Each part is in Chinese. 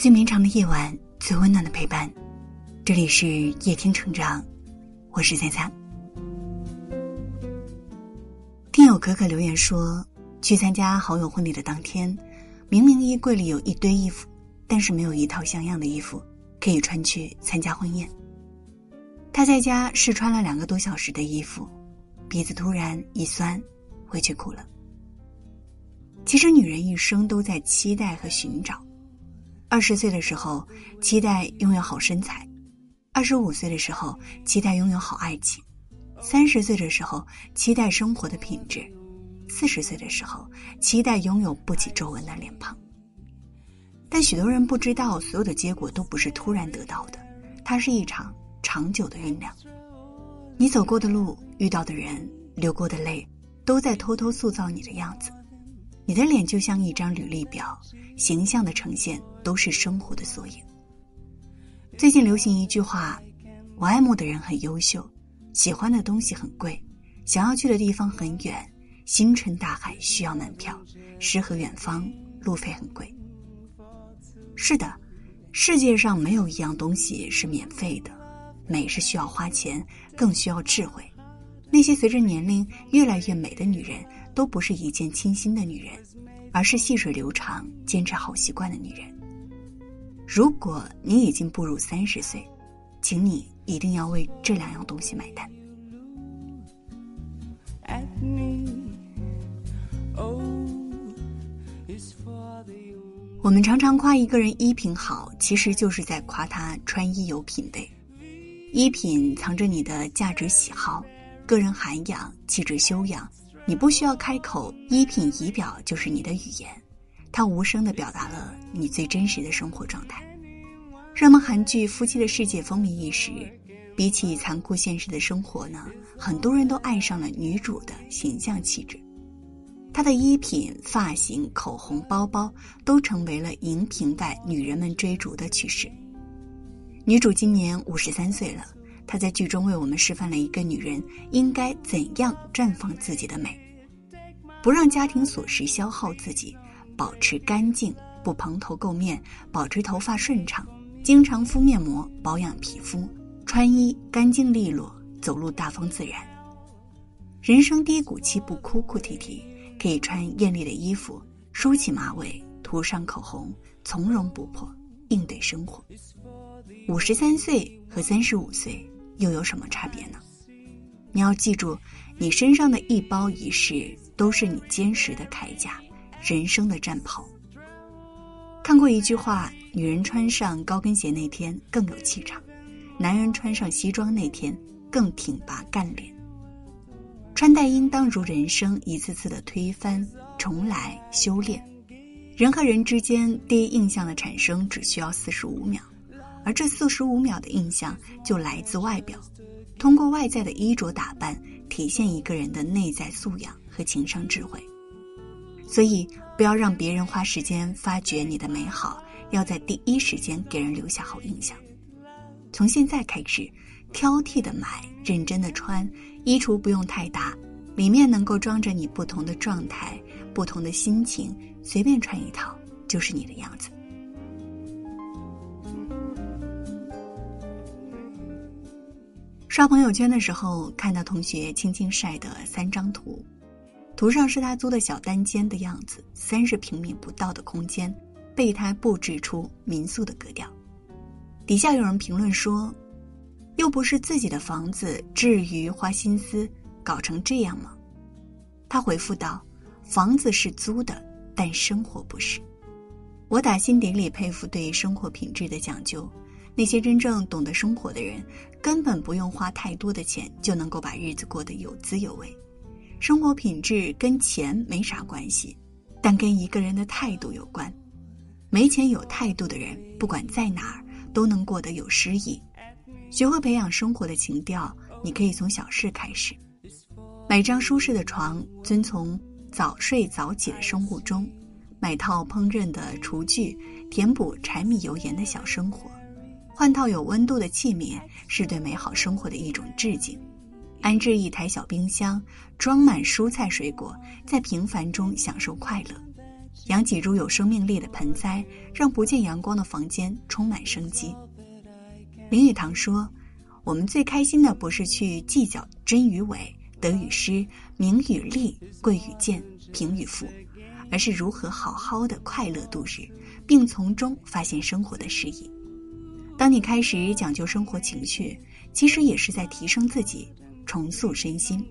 最绵长的夜晚，最温暖的陪伴。这里是夜听成长，我是三三。听友可可留言说，去参加好友婚礼的当天，明明衣柜里有一堆衣服，但是没有一套像样的衣服可以穿去参加婚宴。他在家试穿了两个多小时的衣服，鼻子突然一酸，回去哭了。其实，女人一生都在期待和寻找。二十岁的时候，期待拥有好身材；二十五岁的时候，期待拥有好爱情；三十岁的时候，期待生活的品质；四十岁的时候，期待拥有不起皱纹的脸庞。但许多人不知道，所有的结果都不是突然得到的，它是一场长久的酝酿。你走过的路、遇到的人、流过的泪，都在偷偷塑造你的样子。你的脸就像一张履历表，形象的呈现都是生活的缩影。最近流行一句话：“我爱慕的人很优秀，喜欢的东西很贵，想要去的地方很远，星辰大海需要门票，诗和远方路费很贵。”是的，世界上没有一样东西是免费的，美是需要花钱，更需要智慧。那些随着年龄越来越美的女人。都不是一见倾心的女人，而是细水流长、坚持好习惯的女人。如果你已经步入三十岁，请你一定要为这两样东西买单。我们常常夸一个人衣品好，其实就是在夸他穿衣有品味。衣品藏着你的价值喜好、个人涵养、气质修养。你不需要开口，衣品仪表就是你的语言，它无声的表达了你最真实的生活状态。热门韩剧《夫妻的世界》风靡一时，比起残酷现实的生活呢，很多人都爱上了女主的形象气质。她的衣品、发型、口红、包包都成为了荧屏外女人们追逐的趋势。女主今年五十三岁了。她在剧中为我们示范了一个女人应该怎样绽放自己的美，不让家庭琐事消耗自己，保持干净，不蓬头垢面，保持头发顺畅，经常敷面膜保养皮肤，穿衣干净利落，走路大方自然。人生低谷期不哭哭啼啼，可以穿艳丽的衣服，梳起马尾，涂上口红，从容不迫应对生活。五十三岁和三十五岁。又有什么差别呢？你要记住，你身上的一包一式都是你坚实的铠甲，人生的战袍。看过一句话：女人穿上高跟鞋那天更有气场，男人穿上西装那天更挺拔干练。穿戴应当如人生一次次的推翻、重来、修炼。人和人之间第一印象的产生只需要四十五秒。而这四十五秒的印象就来自外表，通过外在的衣着打扮体现一个人的内在素养和情商智慧。所以，不要让别人花时间发掘你的美好，要在第一时间给人留下好印象。从现在开始，挑剔的买，认真的穿，衣橱不用太大，里面能够装着你不同的状态、不同的心情，随便穿一套就是你的样子。刷朋友圈的时候，看到同学轻轻晒的三张图，图上是他租的小单间的样子，三十平米不到的空间，被他布置出民宿的格调。底下有人评论说：“又不是自己的房子，至于花心思搞成这样吗？”他回复道：“房子是租的，但生活不是。”我打心底里佩服对生活品质的讲究。那些真正懂得生活的人，根本不用花太多的钱就能够把日子过得有滋有味。生活品质跟钱没啥关系，但跟一个人的态度有关。没钱有态度的人，不管在哪儿都能过得有诗意。学会培养生活的情调，你可以从小事开始：买张舒适的床，遵从早睡早起的生物钟；买套烹饪的厨具，填补柴米油盐的小生活。换套有温度的器皿，是对美好生活的一种致敬；安置一台小冰箱，装满蔬菜水果，在平凡中享受快乐；养几株有生命力的盆栽，让不见阳光的房间充满生机。林语堂说：“我们最开心的不是去计较真与伪、得与失、名与利、贵与贱、贫与富，而是如何好好的快乐度日，并从中发现生活的诗意。当你开始讲究生活情趣，其实也是在提升自己，重塑身心。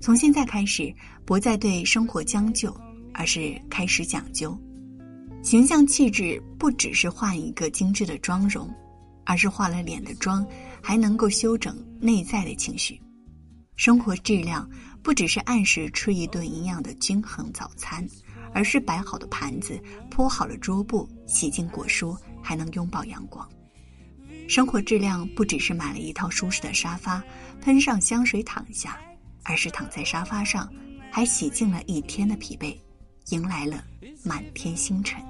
从现在开始，不再对生活将就。”而是开始讲究，形象气质不只是画一个精致的妆容，而是化了脸的妆还能够修整内在的情绪。生活质量不只是按时吃一顿营养的均衡早餐，而是摆好的盘子、铺好了桌布、洗净果蔬，还能拥抱阳光。生活质量不只是买了一套舒适的沙发，喷上香水躺下，而是躺在沙发上，还洗净了一天的疲惫。迎来了满天星辰。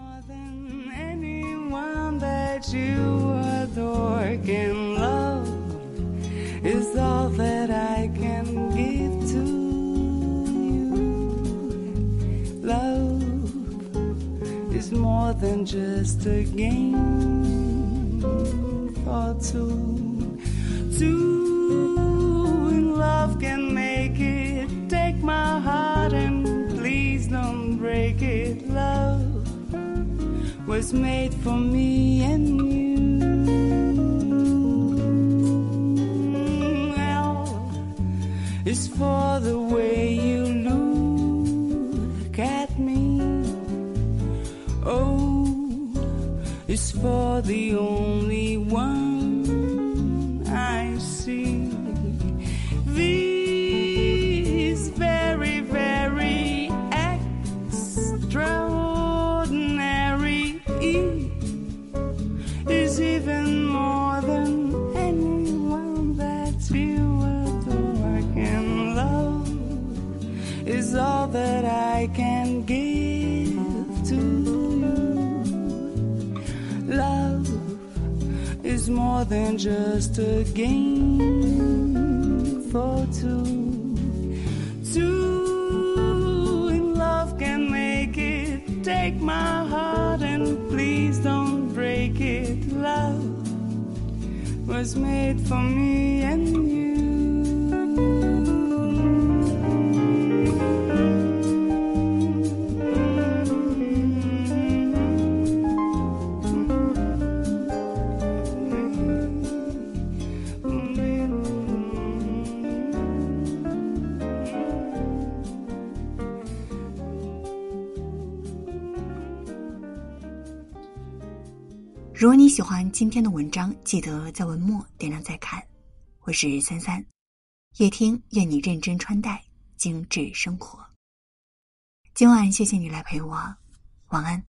More than just a game for two. Two in love can make it. Take my heart and please don't break it, love was made for me and you. L is for the way you look at me. O is for the only one more than just a game for two. Love can make it. Take my heart and please don't break it. Love was made for me and you. 如果你喜欢今天的文章，记得在文末点亮再看。我是三三，夜听愿你认真穿戴，精致生活。今晚谢谢你来陪我，晚安。